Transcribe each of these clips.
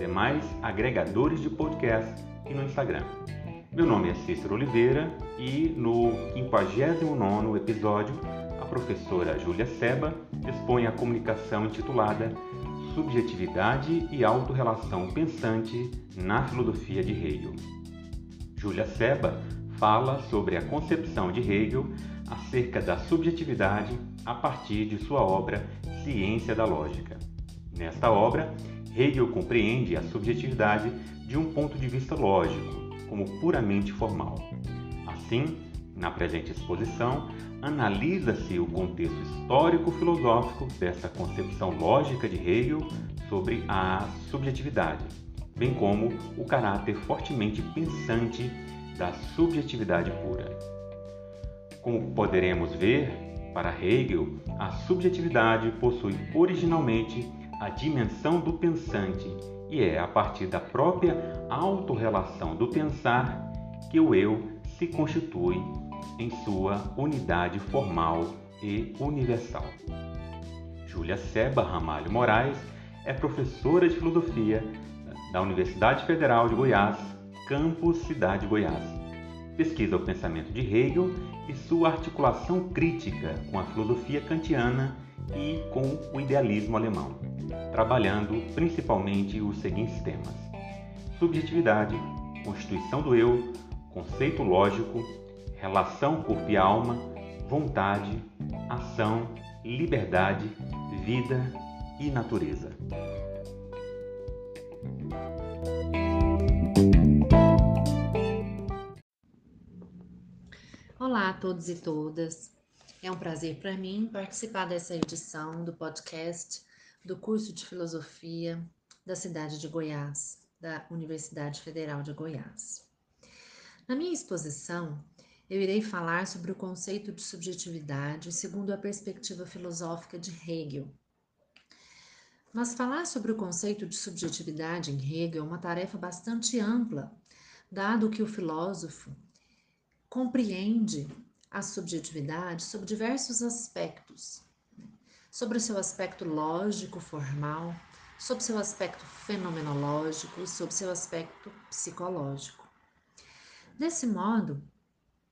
demais agregadores de podcast e no Instagram. Meu nome é Cícero Oliveira e no 59º episódio a professora Júlia Seba expõe a comunicação intitulada Subjetividade e Autorrelação Pensante na Filosofia de Hegel. Júlia Seba fala sobre a concepção de Hegel acerca da subjetividade a partir de sua obra Ciência da Lógica. Nesta obra, Hegel compreende a subjetividade de um ponto de vista lógico, como puramente formal. Assim, na presente exposição, analisa-se o contexto histórico-filosófico dessa concepção lógica de Hegel sobre a subjetividade, bem como o caráter fortemente pensante da subjetividade pura. Como poderemos ver, para Hegel, a subjetividade possui originalmente a dimensão do pensante e é a partir da própria autorrelação do pensar que o eu se constitui em sua unidade formal e universal. Júlia Seba Ramalho Moraes é professora de filosofia da Universidade Federal de Goiás, campus Cidade Goiás. Pesquisa o pensamento de Hegel e sua articulação crítica com a filosofia kantiana e com o idealismo alemão, trabalhando principalmente os seguintes temas: subjetividade, constituição do eu, conceito lógico, relação corpo e alma, vontade, ação, liberdade, vida e natureza. Olá a todos e todas. É um prazer para mim participar dessa edição do podcast do curso de Filosofia da cidade de Goiás, da Universidade Federal de Goiás. Na minha exposição, eu irei falar sobre o conceito de subjetividade segundo a perspectiva filosófica de Hegel. Mas falar sobre o conceito de subjetividade em Hegel é uma tarefa bastante ampla, dado que o filósofo compreende a subjetividade sob diversos aspectos, né? sobre o seu aspecto lógico, formal, sobre seu aspecto fenomenológico, sobre seu aspecto psicológico. Desse modo,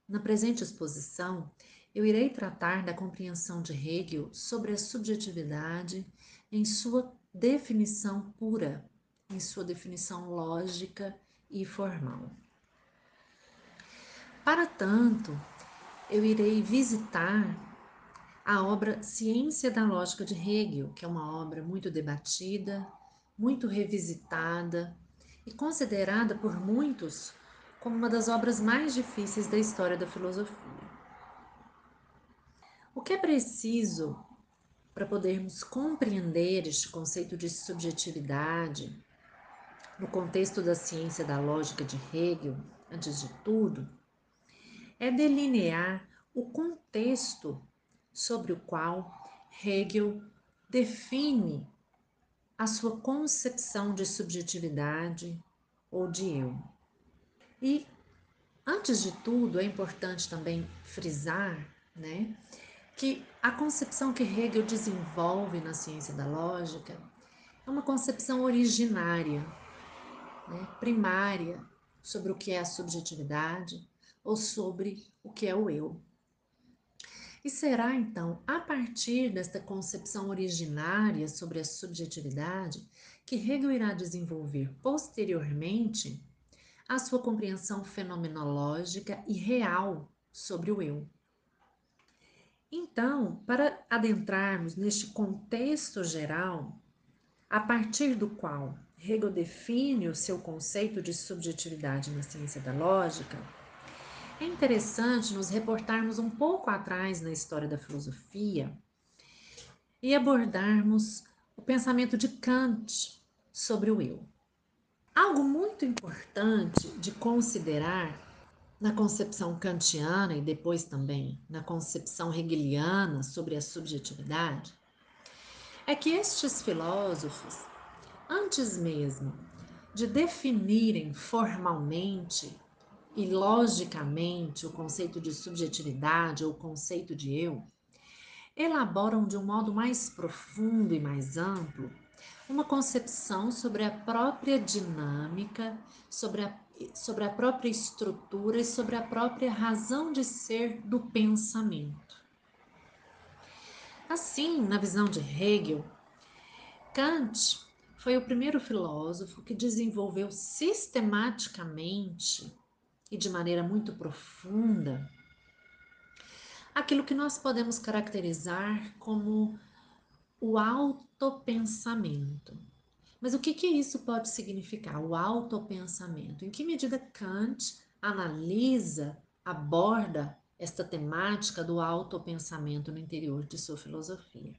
na presente exposição, eu irei tratar da compreensão de Hegel sobre a subjetividade em sua definição pura, em sua definição lógica e formal. Para tanto, eu irei visitar a obra Ciência da Lógica de Hegel, que é uma obra muito debatida, muito revisitada e considerada por muitos como uma das obras mais difíceis da história da filosofia. O que é preciso para podermos compreender este conceito de subjetividade no contexto da ciência da lógica de Hegel, antes de tudo, é delinear o contexto sobre o qual Hegel define a sua concepção de subjetividade ou de eu. E Antes de tudo, é importante também frisar, né, que a concepção que Hegel desenvolve na ciência da lógica é uma concepção originária, né, primária, sobre o que é a subjetividade ou sobre o que é o eu. E será então a partir desta concepção originária sobre a subjetividade que Hegel irá desenvolver posteriormente a sua compreensão fenomenológica e real sobre o eu. Então, para adentrarmos neste contexto geral, a partir do qual Hegel define o seu conceito de subjetividade na ciência da lógica, é interessante nos reportarmos um pouco atrás na história da filosofia e abordarmos o pensamento de Kant sobre o eu. Algo muito importante de considerar na concepção kantiana e depois também na concepção hegeliana sobre a subjetividade é que estes filósofos, antes mesmo de definirem formalmente e logicamente o conceito de subjetividade ou o conceito de eu, elaboram de um modo mais profundo e mais amplo uma concepção sobre a própria dinâmica, sobre a, sobre a própria estrutura e sobre a própria razão de ser do pensamento. Assim, na visão de Hegel, Kant foi o primeiro filósofo que desenvolveu sistematicamente e de maneira muito profunda aquilo que nós podemos caracterizar como o autopensamento. Mas o que, que isso pode significar, o autopensamento? Em que medida Kant analisa, aborda esta temática do autopensamento no interior de sua filosofia?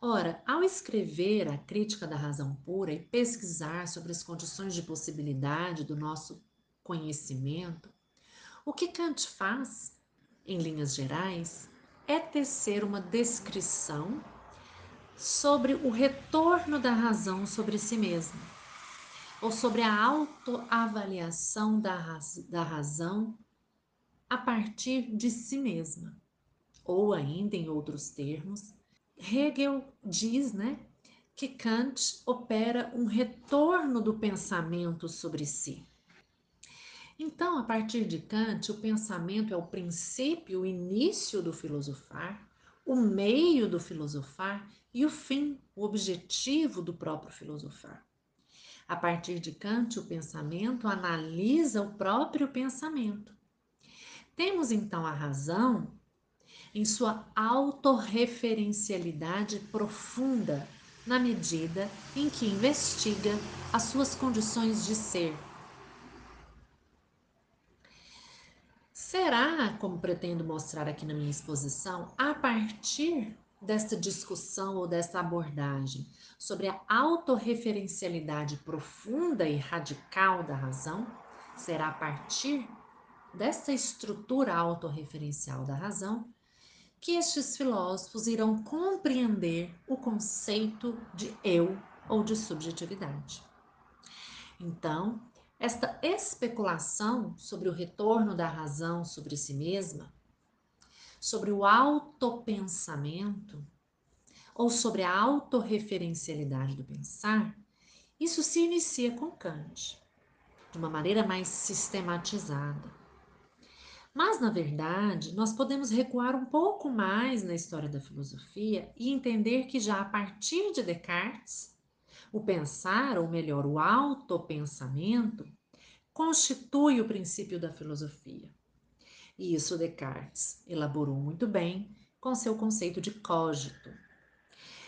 Ora, ao escrever a crítica da razão pura e pesquisar sobre as condições de possibilidade do nosso conhecimento, o que Kant faz, em linhas gerais, é tecer uma descrição sobre o retorno da razão sobre si mesma, ou sobre a autoavaliação da, raz da razão a partir de si mesma. Ou ainda, em outros termos, Hegel diz né, que Kant opera um retorno do pensamento sobre si. Então, a partir de Kant, o pensamento é o princípio, o início do filosofar, o meio do filosofar e o fim, o objetivo do próprio filosofar. A partir de Kant, o pensamento analisa o próprio pensamento. Temos então a razão em sua autorreferencialidade profunda, na medida em que investiga as suas condições de ser Será, como pretendo mostrar aqui na minha exposição, a partir desta discussão ou desta abordagem sobre a autorreferencialidade profunda e radical da razão, será a partir desta estrutura autorreferencial da razão que estes filósofos irão compreender o conceito de eu ou de subjetividade. Então, esta especulação sobre o retorno da razão sobre si mesma, sobre o autopensamento ou sobre a autorreferencialidade do pensar, isso se inicia com Kant, de uma maneira mais sistematizada. Mas, na verdade, nós podemos recuar um pouco mais na história da filosofia e entender que já a partir de Descartes, o pensar, ou melhor, o autopensamento, constitui o princípio da filosofia. E isso Descartes elaborou muito bem com seu conceito de cogito.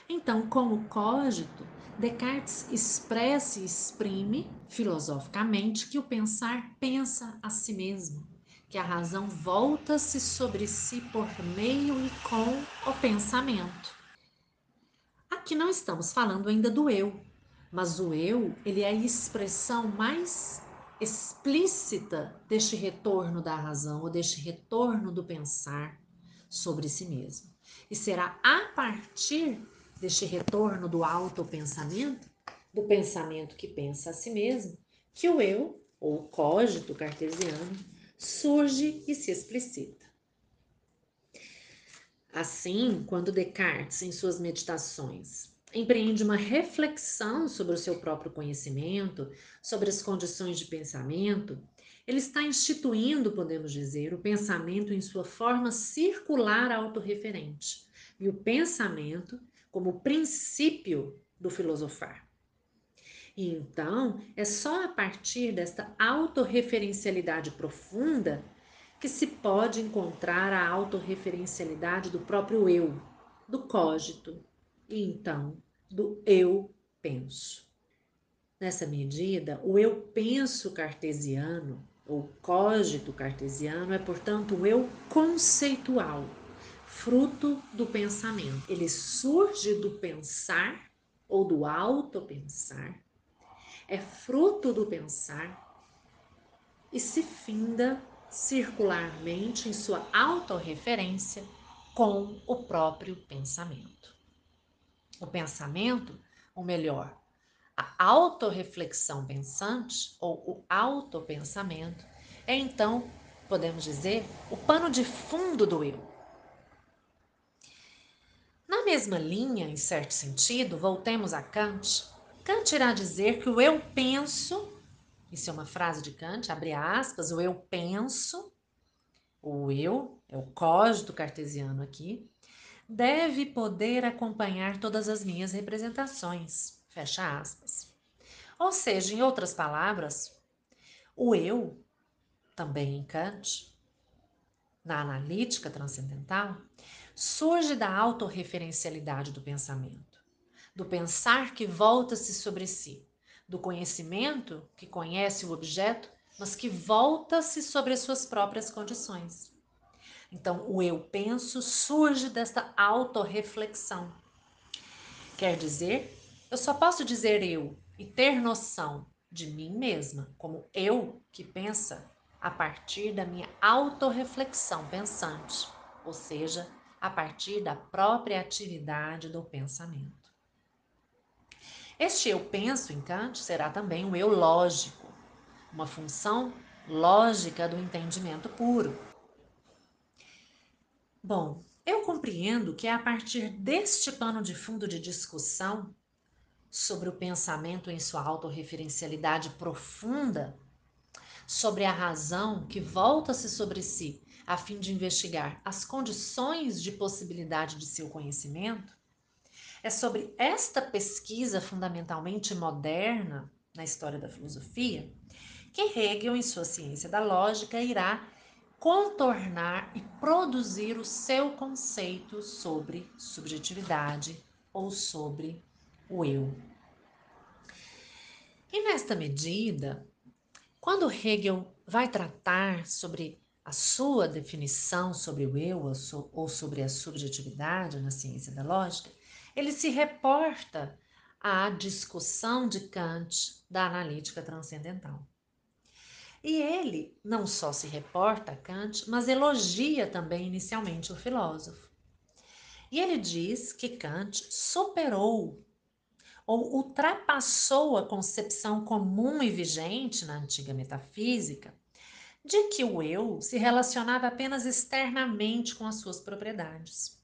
Então, como cogito, Descartes expressa e exprime filosoficamente que o pensar pensa a si mesmo, que a razão volta-se sobre si por meio e com o pensamento. Aqui não estamos falando ainda do eu, mas o eu, ele é a expressão mais explícita deste retorno da razão ou deste retorno do pensar sobre si mesmo. E será a partir deste retorno do autopensamento, do pensamento que pensa a si mesmo, que o eu, ou o cógito cartesiano, surge e se explicita. Assim, quando Descartes, em suas meditações, empreende uma reflexão sobre o seu próprio conhecimento, sobre as condições de pensamento, ele está instituindo, podemos dizer, o pensamento em sua forma circular autorreferente e o pensamento como princípio do filosofar. E então, é só a partir desta autorreferencialidade profunda que se pode encontrar a autorreferencialidade do próprio eu, do cogito, e então do eu penso. Nessa medida, o eu penso cartesiano, ou cogito cartesiano, é, portanto, um eu conceitual, fruto do pensamento. Ele surge do pensar ou do autopensar, é fruto do pensar e se finda circularmente em sua autorreferência com o próprio pensamento. O pensamento, ou melhor, a autorreflexão pensante ou o autopensamento é então, podemos dizer, o pano de fundo do eu. Na mesma linha, em certo sentido, voltemos a Kant. Kant irá dizer que o eu penso isso é uma frase de Kant, abre aspas, o eu penso, o eu, é o código cartesiano aqui, deve poder acompanhar todas as minhas representações, fecha aspas. Ou seja, em outras palavras, o eu, também em Kant, na analítica transcendental, surge da autorreferencialidade do pensamento, do pensar que volta-se sobre si, do conhecimento que conhece o objeto, mas que volta-se sobre as suas próprias condições. Então, o eu penso surge desta autorreflexão. Quer dizer, eu só posso dizer eu e ter noção de mim mesma como eu que pensa a partir da minha autorreflexão pensante, ou seja, a partir da própria atividade do pensamento. Este eu penso em Kant será também um eu lógico, uma função lógica do entendimento puro. Bom, eu compreendo que é a partir deste pano de fundo de discussão sobre o pensamento em sua autorreferencialidade profunda, sobre a razão que volta-se sobre si a fim de investigar as condições de possibilidade de seu conhecimento, é sobre esta pesquisa fundamentalmente moderna na história da filosofia que Hegel, em sua ciência da lógica, irá contornar e produzir o seu conceito sobre subjetividade ou sobre o eu. E nesta medida, quando Hegel vai tratar sobre a sua definição sobre o eu ou sobre a subjetividade na ciência da lógica, ele se reporta à discussão de Kant da analítica transcendental. E ele não só se reporta a Kant, mas elogia também inicialmente o filósofo. E ele diz que Kant superou ou ultrapassou a concepção comum e vigente na antiga metafísica de que o eu se relacionava apenas externamente com as suas propriedades.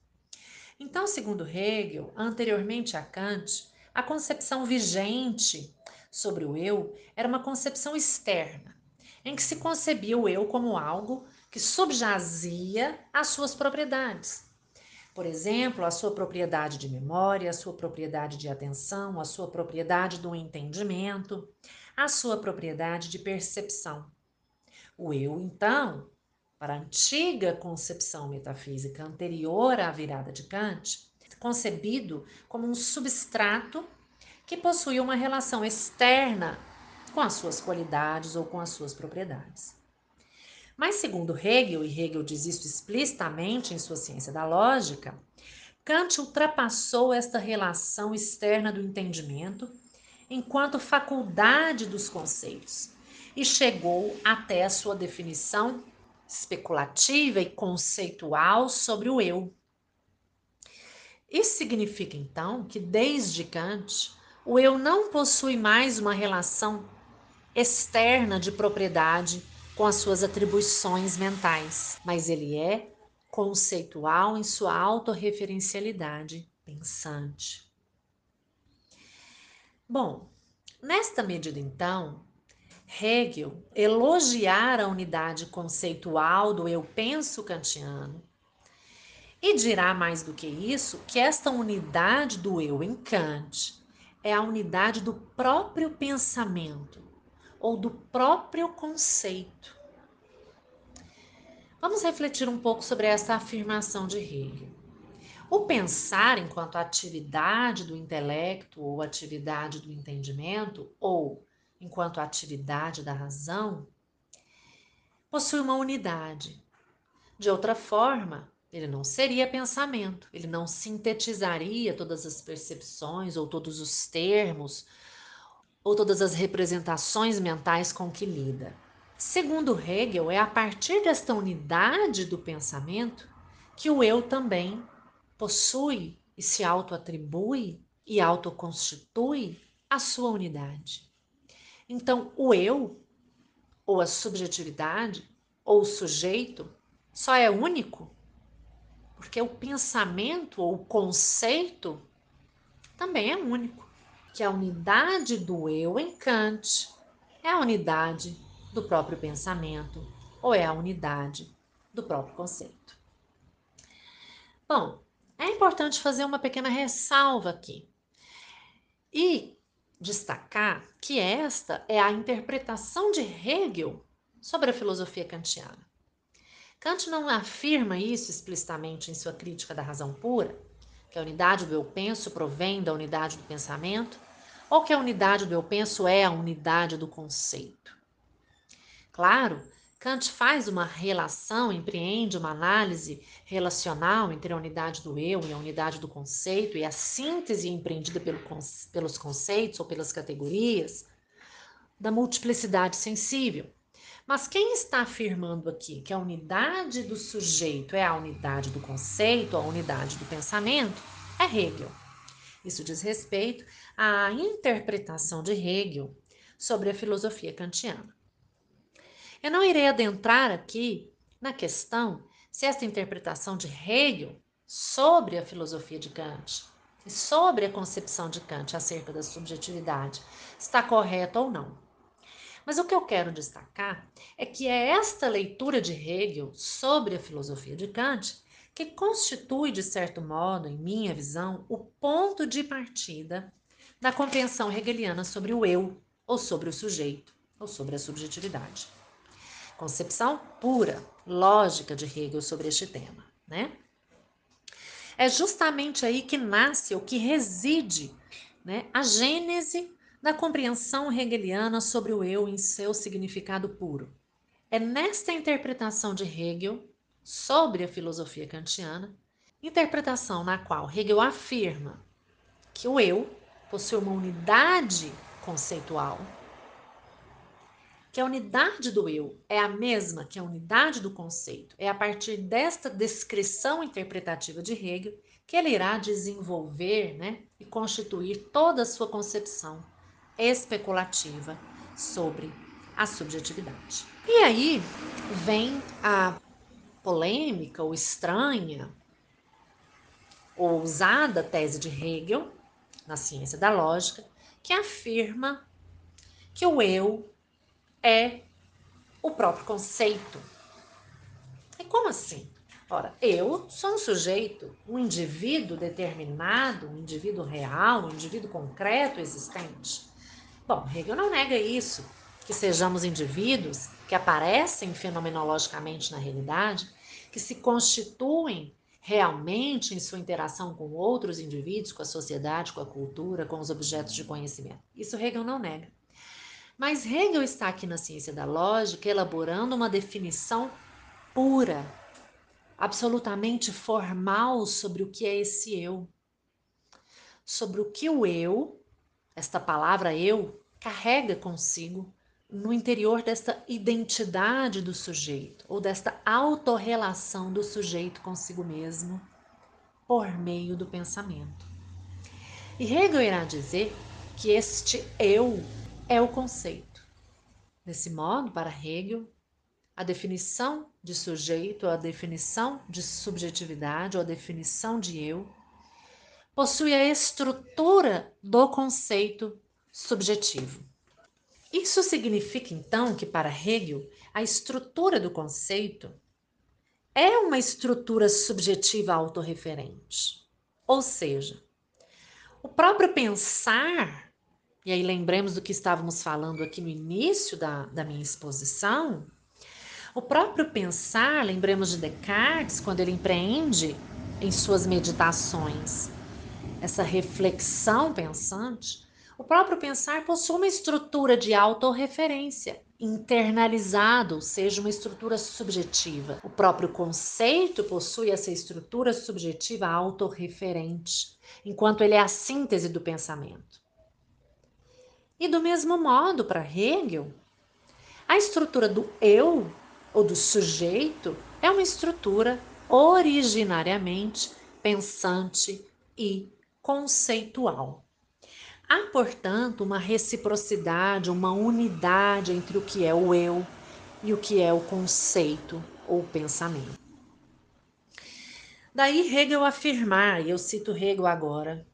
Então, segundo Hegel, anteriormente a Kant, a concepção vigente sobre o eu era uma concepção externa, em que se concebia o eu como algo que subjazia às suas propriedades. Por exemplo, a sua propriedade de memória, a sua propriedade de atenção, a sua propriedade do entendimento, a sua propriedade de percepção. O eu, então, para a antiga concepção metafísica anterior à virada de Kant, concebido como um substrato que possuía uma relação externa com as suas qualidades ou com as suas propriedades. Mas, segundo Hegel, e Hegel diz isso explicitamente em sua ciência da lógica, Kant ultrapassou esta relação externa do entendimento enquanto faculdade dos conceitos e chegou até a sua definição especulativa e conceitual sobre o eu. Isso significa então que desde Kant, o eu não possui mais uma relação externa de propriedade com as suas atribuições mentais, mas ele é conceitual em sua autorreferencialidade. Pensante. Bom, nesta medida então, Hegel elogiar a unidade conceitual do eu penso kantiano e dirá mais do que isso que esta unidade do eu em Kant é a unidade do próprio pensamento ou do próprio conceito. Vamos refletir um pouco sobre essa afirmação de Hegel. O pensar enquanto atividade do intelecto ou atividade do entendimento, ou enquanto atividade da razão, possui uma unidade. De outra forma, ele não seria pensamento, ele não sintetizaria todas as percepções ou todos os termos ou todas as representações mentais com que lida. Segundo Hegel, é a partir desta unidade do pensamento que o eu também possui e se autoatribui e autoconstitui a sua unidade. Então, o eu, ou a subjetividade, ou o sujeito, só é único porque o pensamento ou o conceito também é único, que a unidade do eu em Kant é a unidade do próprio pensamento ou é a unidade do próprio conceito. Bom, é importante fazer uma pequena ressalva aqui e destacar que esta é a interpretação de Hegel sobre a filosofia kantiana. Kant não afirma isso explicitamente em sua crítica da razão pura, que a unidade do eu penso provém da unidade do pensamento, ou que a unidade do eu penso é a unidade do conceito. Claro, Kant faz uma relação, empreende uma análise relacional entre a unidade do eu e a unidade do conceito e a síntese empreendida pelo, pelos conceitos ou pelas categorias da multiplicidade sensível. Mas quem está afirmando aqui que a unidade do sujeito é a unidade do conceito, a unidade do pensamento, é Hegel. Isso diz respeito à interpretação de Hegel sobre a filosofia kantiana. Eu não irei adentrar aqui na questão se esta interpretação de Hegel sobre a filosofia de Kant e sobre a concepção de Kant acerca da subjetividade está correta ou não. Mas o que eu quero destacar é que é esta leitura de Hegel sobre a filosofia de Kant que constitui, de certo modo, em minha visão, o ponto de partida da compreensão hegeliana sobre o eu, ou sobre o sujeito, ou sobre a subjetividade. Concepção pura, lógica de Hegel sobre este tema, né? É justamente aí que nasce ou que reside né, a gênese da compreensão hegeliana sobre o eu em seu significado puro. É nesta interpretação de Hegel sobre a filosofia kantiana, interpretação na qual Hegel afirma que o eu possui uma unidade conceitual, que a unidade do eu é a mesma que a unidade do conceito. É a partir desta descrição interpretativa de Hegel que ele irá desenvolver né, e constituir toda a sua concepção especulativa sobre a subjetividade. E aí vem a polêmica ou estranha ou ousada tese de Hegel, na ciência da lógica, que afirma que o eu é o próprio conceito. E como assim? Ora, eu sou um sujeito, um indivíduo determinado, um indivíduo real, um indivíduo concreto existente. Bom, Hegel não nega isso, que sejamos indivíduos que aparecem fenomenologicamente na realidade, que se constituem realmente em sua interação com outros indivíduos, com a sociedade, com a cultura, com os objetos de conhecimento. Isso Hegel não nega. Mas Hegel está aqui na ciência da lógica elaborando uma definição pura, absolutamente formal sobre o que é esse eu. Sobre o que o eu esta palavra eu carrega consigo no interior desta identidade do sujeito ou desta autorrelação do sujeito consigo mesmo por meio do pensamento. E Hegel irá dizer que este eu é o conceito. Desse modo, para Hegel, a definição de sujeito, a definição de subjetividade, ou a definição de eu, possui a estrutura do conceito subjetivo. Isso significa então que, para Hegel, a estrutura do conceito é uma estrutura subjetiva autorreferente. Ou seja, o próprio pensar, e aí lembremos do que estávamos falando aqui no início da, da minha exposição, o próprio pensar, lembremos de Descartes, quando ele empreende em suas meditações essa reflexão pensante, o próprio pensar possui uma estrutura de autorreferência internalizado, ou seja, uma estrutura subjetiva. O próprio conceito possui essa estrutura subjetiva autorreferente, enquanto ele é a síntese do pensamento. E do mesmo modo, para Hegel, a estrutura do eu ou do sujeito é uma estrutura originariamente pensante e conceitual. Há, portanto, uma reciprocidade, uma unidade entre o que é o eu e o que é o conceito ou pensamento. Daí Hegel afirmar, e eu cito Hegel agora: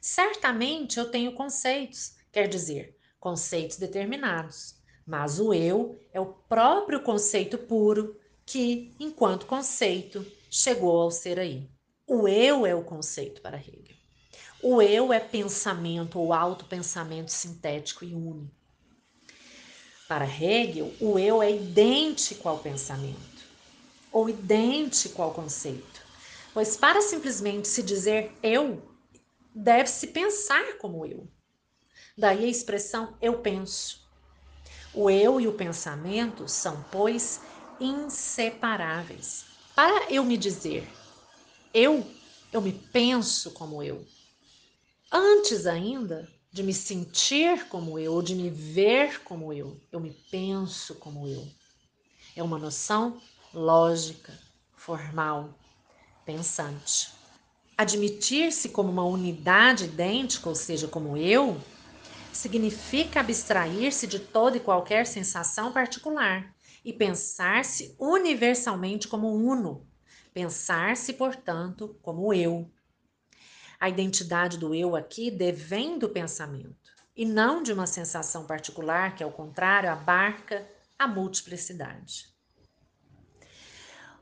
certamente eu tenho conceitos, quer dizer, conceitos determinados, mas o eu é o próprio conceito puro que, enquanto conceito, chegou ao ser aí. O eu é o conceito para Hegel. O eu é pensamento ou autopensamento sintético e único. Para Hegel, o eu é idêntico ao pensamento ou idêntico ao conceito, pois para simplesmente se dizer eu, deve-se pensar como eu. Daí a expressão eu penso. O eu e o pensamento são, pois, inseparáveis. Para eu me dizer eu, eu me penso como eu. Antes ainda de me sentir como eu ou de me ver como eu, eu me penso como eu. É uma noção lógica, formal, pensante. Admitir-se como uma unidade idêntica, ou seja, como eu, significa abstrair-se de toda e qualquer sensação particular e pensar-se universalmente como uno, pensar-se, portanto, como eu. A identidade do eu aqui devém do pensamento e não de uma sensação particular que, ao contrário, abarca a multiplicidade.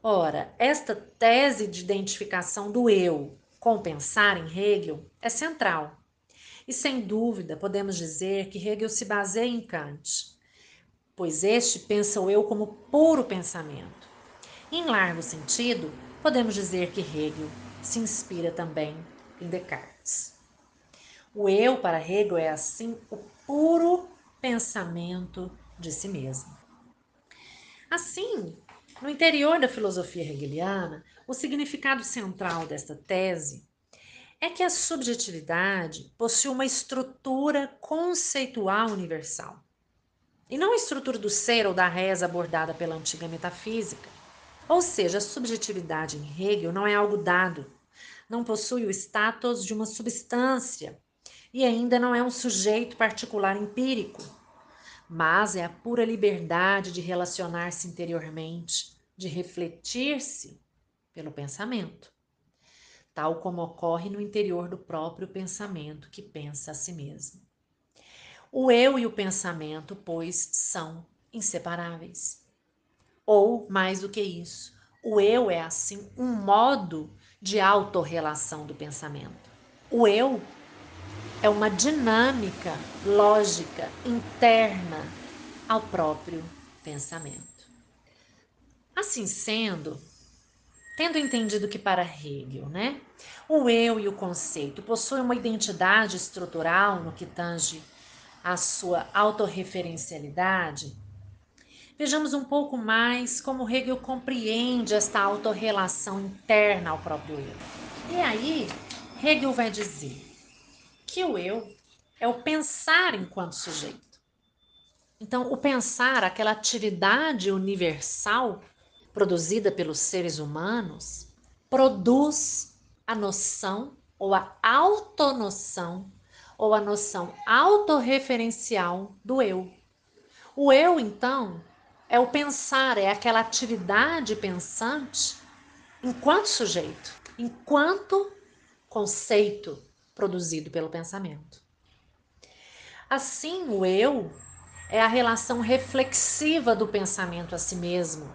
Ora, esta tese de identificação do eu com pensar em Hegel é central. E sem dúvida podemos dizer que Hegel se baseia em Kant, pois este pensa o eu como puro pensamento. Em largo sentido, podemos dizer que Hegel se inspira também em Descartes. O eu para Hegel é assim o puro pensamento de si mesmo. Assim, no interior da filosofia hegeliana, o significado central desta tese é que a subjetividade possui uma estrutura conceitual universal, e não a estrutura do ser ou da reza abordada pela antiga metafísica. Ou seja, a subjetividade em Hegel não é algo dado, não possui o status de uma substância e ainda não é um sujeito particular empírico, mas é a pura liberdade de relacionar-se interiormente, de refletir-se pelo pensamento, tal como ocorre no interior do próprio pensamento que pensa a si mesmo. O eu e o pensamento, pois, são inseparáveis. Ou, mais do que isso, o eu é assim um modo de autorrelação do pensamento. O eu é uma dinâmica lógica interna ao próprio pensamento. Assim sendo, tendo entendido que para Hegel, né, o eu e o conceito possuem uma identidade estrutural no que tange a sua autorreferencialidade, Vejamos um pouco mais como Hegel compreende esta autorrelação interna ao próprio eu. E aí, Hegel vai dizer que o eu é o pensar enquanto sujeito. Então, o pensar, aquela atividade universal produzida pelos seres humanos, produz a noção ou a autonoção ou a noção autorreferencial do eu. O eu, então, é o pensar, é aquela atividade pensante enquanto sujeito, enquanto conceito produzido pelo pensamento. Assim, o eu é a relação reflexiva do pensamento a si mesmo.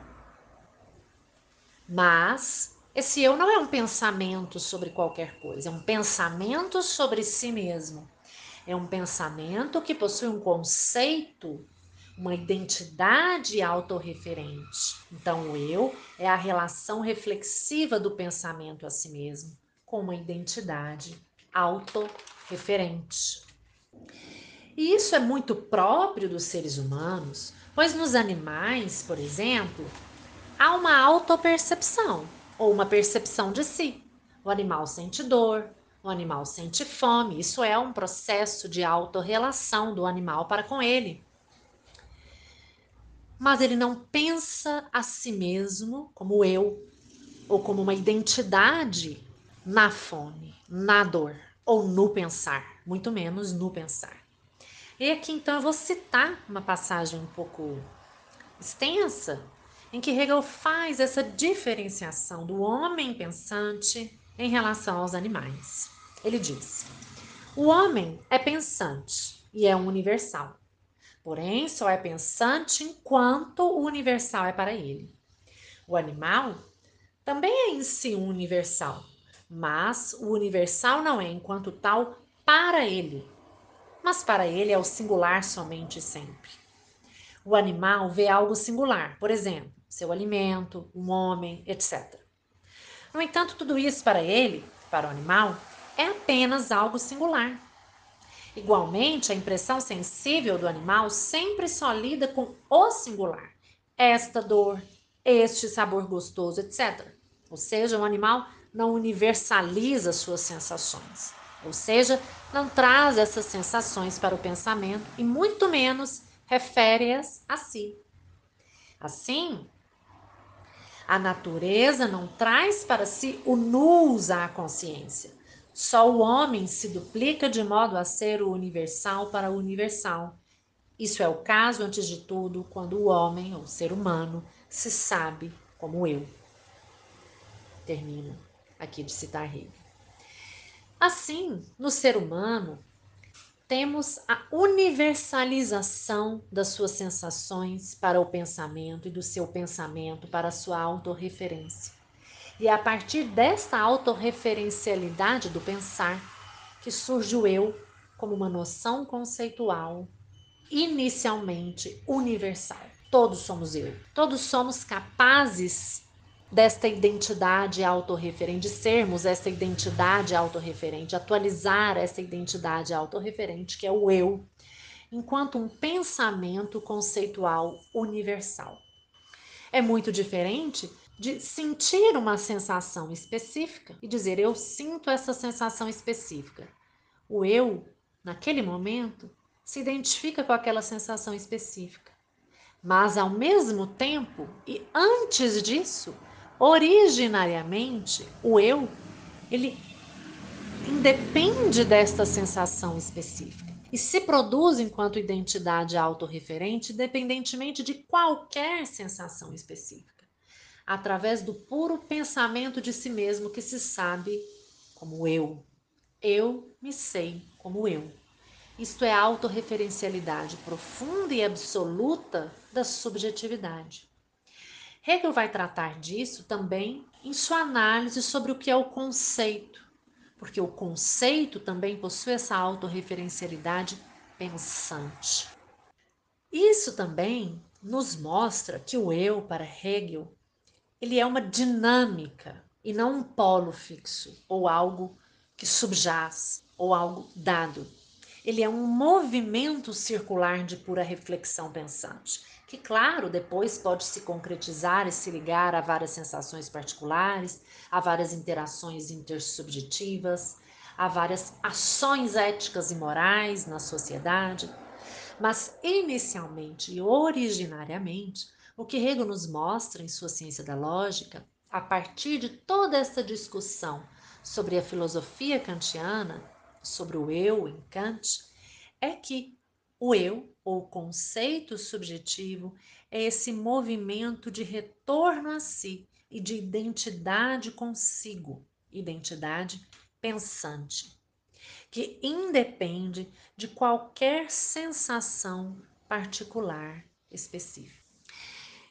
Mas esse eu não é um pensamento sobre qualquer coisa, é um pensamento sobre si mesmo. É um pensamento que possui um conceito, uma identidade autorreferente. Então, o eu é a relação reflexiva do pensamento a si mesmo com uma identidade autorreferente. E isso é muito próprio dos seres humanos, pois nos animais, por exemplo, há uma autopercepção ou uma percepção de si. O animal sente dor, o animal sente fome, isso é um processo de autorrelação do animal para com ele. Mas ele não pensa a si mesmo como eu, ou como uma identidade na fome, na dor, ou no pensar, muito menos no pensar. E aqui então eu vou citar uma passagem um pouco extensa em que Hegel faz essa diferenciação do homem pensante em relação aos animais. Ele diz: o homem é pensante e é um universal, porém só é pensante enquanto o universal é para ele. O animal também é em si um universal, mas o universal não é enquanto tal para ele, mas para ele é o singular somente sempre. O animal vê algo singular, por exemplo, seu alimento, um homem, etc. No entanto, tudo isso para ele, para o animal, é apenas algo singular. Igualmente, a impressão sensível do animal sempre só lida com o singular, esta dor, este sabor gostoso, etc. Ou seja, o animal não universaliza suas sensações. Ou seja, não traz essas sensações para o pensamento e muito menos refere-as a si. Assim, a natureza não traz para si o nus à consciência. Só o homem se duplica de modo a ser o universal para o universal. Isso é o caso, antes de tudo, quando o homem, ou ser humano, se sabe como eu. Termino aqui de citar Hegel. Assim, no ser humano, temos a universalização das suas sensações para o pensamento e do seu pensamento para a sua autorreferência. E é a partir desta autorreferencialidade do pensar que surge o eu como uma noção conceitual inicialmente universal. Todos somos eu. Todos somos capazes desta identidade autorreferente, de sermos essa identidade autorreferente, atualizar essa identidade autorreferente, que é o eu, enquanto um pensamento conceitual universal. É muito diferente de sentir uma sensação específica e dizer eu sinto essa sensação específica. O eu, naquele momento, se identifica com aquela sensação específica. Mas ao mesmo tempo e antes disso, originariamente o eu, ele independe desta sensação específica e se produz enquanto identidade autorreferente, independentemente de qualquer sensação específica, através do puro pensamento de si mesmo que se sabe como eu. Eu me sei como eu. Isto é a autorreferencialidade profunda e absoluta da subjetividade. Hegel vai tratar disso também em sua análise sobre o que é o conceito, porque o conceito também possui essa autorreferencialidade pensante. Isso também nos mostra que o eu, para Hegel, ele é uma dinâmica e não um polo fixo ou algo que subjaz ou algo dado. Ele é um movimento circular de pura reflexão pensante que, claro, depois pode se concretizar e se ligar a várias sensações particulares, a várias interações intersubjetivas, a várias ações éticas e morais na sociedade. Mas, inicialmente e originariamente, o que Hegel nos mostra em sua ciência da lógica, a partir de toda essa discussão sobre a filosofia kantiana, sobre o eu em Kant, é que o eu ou conceito subjetivo é esse movimento de retorno a si e de identidade consigo, identidade pensante, que independe de qualquer sensação particular específica.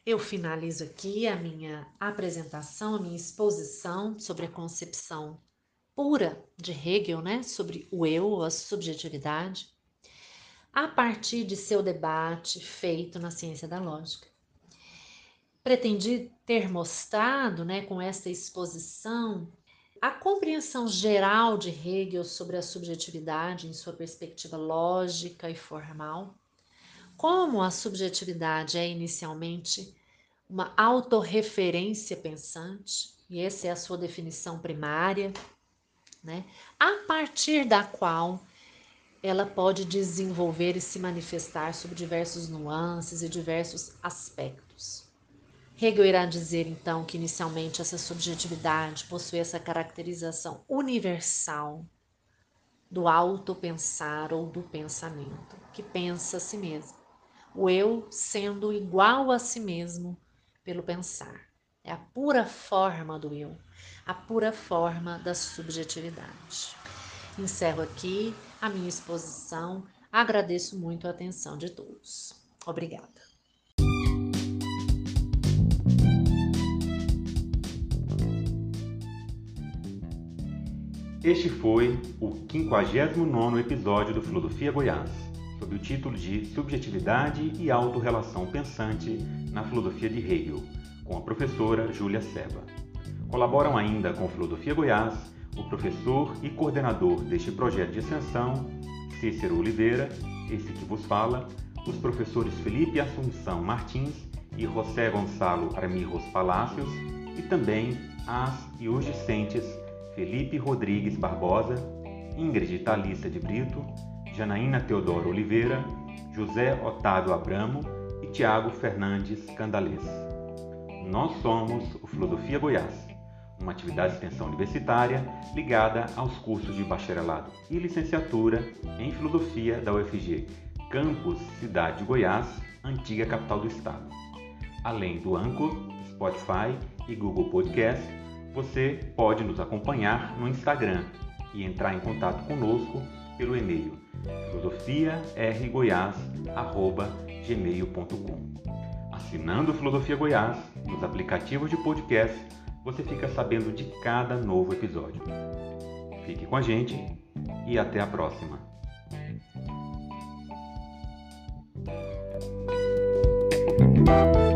Eu finalizo aqui a minha apresentação, a minha exposição sobre a concepção pura de Hegel, né, sobre o eu, a subjetividade, a partir de seu debate feito na ciência da lógica. Pretendi ter mostrado, né, com esta exposição, a compreensão geral de Hegel sobre a subjetividade em sua perspectiva lógica e formal, como a subjetividade é inicialmente uma autorreferência pensante, e essa é a sua definição primária, né? a partir da qual ela pode desenvolver e se manifestar sob diversos nuances e diversos aspectos. Hegel irá dizer então que inicialmente essa subjetividade possui essa caracterização universal do autopensar ou do pensamento, que pensa a si mesmo. O eu sendo igual a si mesmo pelo pensar. É a pura forma do eu, a pura forma da subjetividade. Encerro aqui a minha exposição. Agradeço muito a atenção de todos. Obrigada. Este foi o 59 episódio do Filosofia Goiás, sob o título de Subjetividade e Autorrelação Pensante na Filosofia de Hegel, com a professora Júlia Seba. Colaboram ainda com Filosofia Goiás o professor e coordenador deste projeto de extensão, Cícero Oliveira, esse que vos fala, os professores Felipe Assunção Martins e José Gonçalo Armirros Palácios e também as e os discentes Felipe Rodrigues Barbosa, Ingrid Thalissa de Brito, Janaína Teodoro Oliveira, José Otávio Abramo e Tiago Fernandes Candalês. Nós somos o Filosofia Goiás uma atividade de extensão universitária ligada aos cursos de bacharelado e licenciatura em filosofia da UFG, campus Cidade de Goiás, antiga capital do estado. Além do Anchor, Spotify e Google Podcast, você pode nos acompanhar no Instagram e entrar em contato conosco pelo e-mail filosofiargoiás@gmail.com. Assinando Filosofia Goiás nos aplicativos de podcast você fica sabendo de cada novo episódio. Fique com a gente e até a próxima. Música